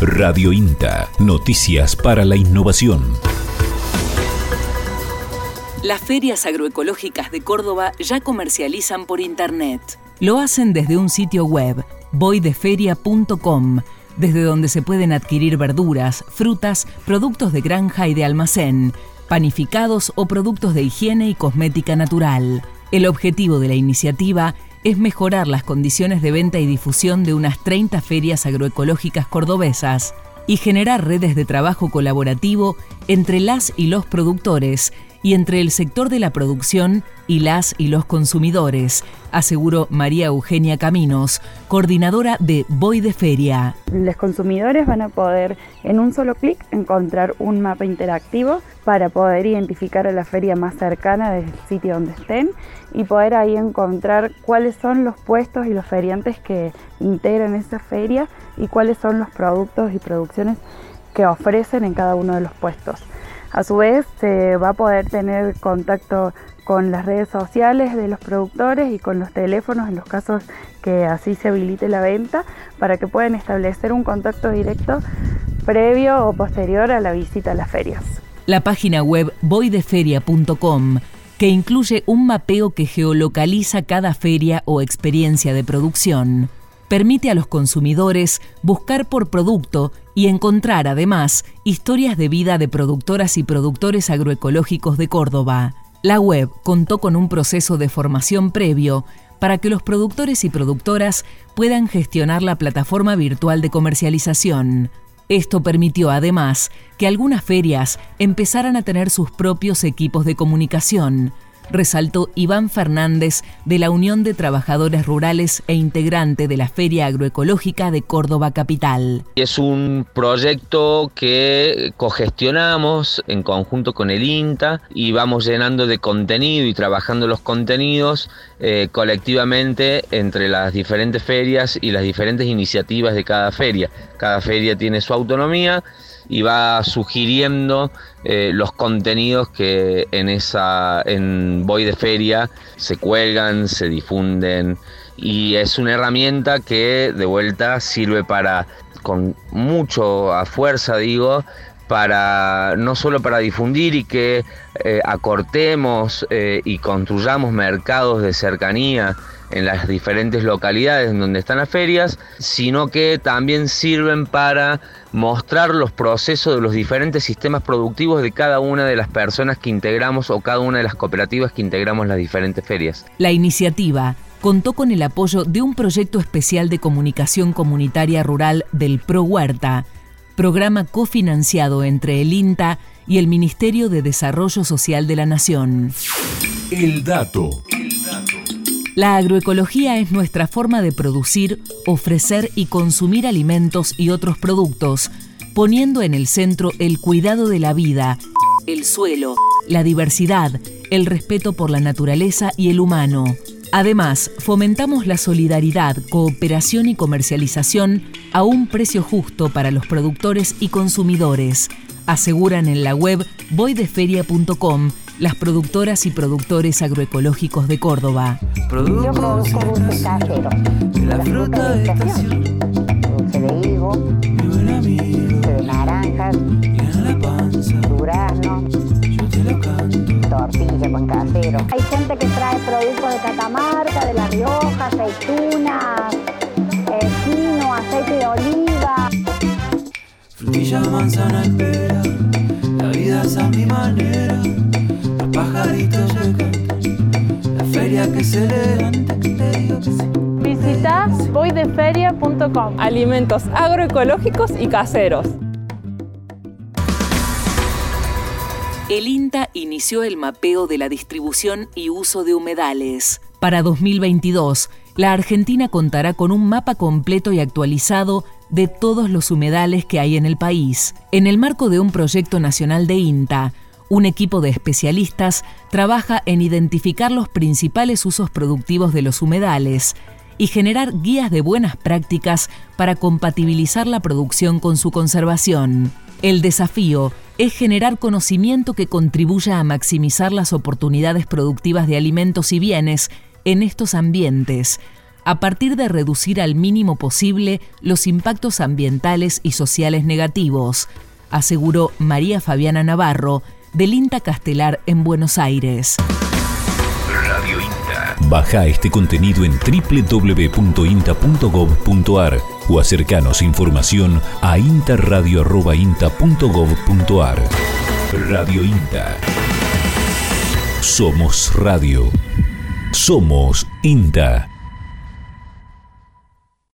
Radio INTA, noticias para la innovación. Las ferias agroecológicas de Córdoba ya comercializan por Internet. Lo hacen desde un sitio web, voideferia.com, desde donde se pueden adquirir verduras, frutas, productos de granja y de almacén, panificados o productos de higiene y cosmética natural. El objetivo de la iniciativa es mejorar las condiciones de venta y difusión de unas 30 ferias agroecológicas cordobesas y generar redes de trabajo colaborativo entre las y los productores y entre el sector de la producción y las y los consumidores, aseguró María Eugenia Caminos, coordinadora de Voy de Feria. Los consumidores van a poder en un solo clic encontrar un mapa interactivo para poder identificar a la feria más cercana del sitio donde estén y poder ahí encontrar cuáles son los puestos y los feriantes que integran esa feria y cuáles son los productos y producciones que ofrecen en cada uno de los puestos. A su vez, se va a poder tener contacto con las redes sociales de los productores y con los teléfonos en los casos que así se habilite la venta para que puedan establecer un contacto directo previo o posterior a la visita a las ferias. La página web voideferia.com que incluye un mapeo que geolocaliza cada feria o experiencia de producción permite a los consumidores buscar por producto y encontrar además historias de vida de productoras y productores agroecológicos de Córdoba. La web contó con un proceso de formación previo para que los productores y productoras puedan gestionar la plataforma virtual de comercialización. Esto permitió además que algunas ferias empezaran a tener sus propios equipos de comunicación, resaltó Iván Fernández de la Unión de Trabajadores Rurales e integrante de la Feria Agroecológica de Córdoba Capital. Es un proyecto que cogestionamos en conjunto con el INTA y vamos llenando de contenido y trabajando los contenidos eh, colectivamente entre las diferentes ferias y las diferentes iniciativas de cada feria. Cada feria tiene su autonomía y va sugiriendo eh, los contenidos que en esa en Voy de Feria se cuelgan, se difunden y es una herramienta que de vuelta sirve para con mucho a fuerza digo para no solo para difundir y que eh, acortemos eh, y construyamos mercados de cercanía en las diferentes localidades donde están las ferias, sino que también sirven para mostrar los procesos de los diferentes sistemas productivos de cada una de las personas que integramos o cada una de las cooperativas que integramos las diferentes ferias. La iniciativa contó con el apoyo de un proyecto especial de comunicación comunitaria rural del Pro Huerta, programa cofinanciado entre el INTA y el Ministerio de Desarrollo Social de la Nación. El dato. La agroecología es nuestra forma de producir, ofrecer y consumir alimentos y otros productos, poniendo en el centro el cuidado de la vida, el suelo, la diversidad, el respeto por la naturaleza y el humano. Además, fomentamos la solidaridad, cooperación y comercialización a un precio justo para los productores y consumidores, aseguran en la web voideferia.com las productoras y productores agroecológicos de Córdoba. Yo produzco dulce casero. La fruta de estación. Dulce de higo. Gente que trae productos de Catamarca, de La Rioja, aceitunas, eh, quino, aceite de oliva. Frutilla, manzana, espera. La vida es a mi manera pajaritos La feria que se levanta, que te digo que sí. Visita voideferia.com. Alimentos agroecológicos y caseros. El INTA inició el mapeo de la distribución y uso de humedales. Para 2022, la Argentina contará con un mapa completo y actualizado de todos los humedales que hay en el país. En el marco de un proyecto nacional de INTA, un equipo de especialistas trabaja en identificar los principales usos productivos de los humedales y generar guías de buenas prácticas para compatibilizar la producción con su conservación. El desafío es generar conocimiento que contribuya a maximizar las oportunidades productivas de alimentos y bienes en estos ambientes, a partir de reducir al mínimo posible los impactos ambientales y sociales negativos, aseguró María Fabiana Navarro, del INTA Castelar en Buenos Aires. Radio INTA. Baja este contenido en www.inta.gov.ar o acercanos información a intarradio.inta.gov.ar. Radio INTA. Somos radio. Somos INTA.